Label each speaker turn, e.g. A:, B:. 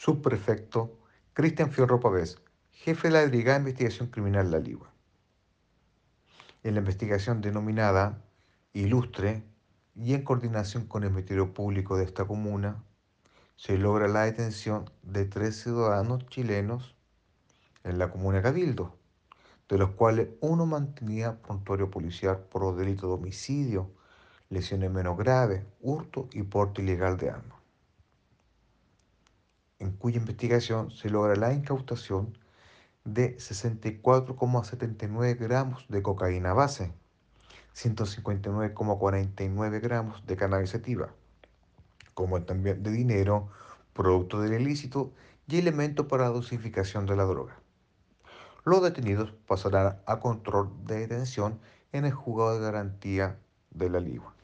A: subprefecto Cristian Fierro Pavés, jefe de la Brigada de Investigación Criminal La Ligua. En la investigación denominada Ilustre y en coordinación con el Ministerio Público de esta comuna, se logra la detención de tres ciudadanos chilenos en la comuna Cabildo, de los cuales uno mantenía prontuario policial por los delitos de homicidio, lesiones menos graves, hurto y porte ilegal de armas, cuya investigación se logra la incautación de 64,79 gramos de cocaína base, 159,49 gramos de cannabis sativa, como también de dinero, producto del ilícito y elementos para la dosificación de la droga. Los detenidos pasarán a control de detención en el juzgado de garantía de la Ligua.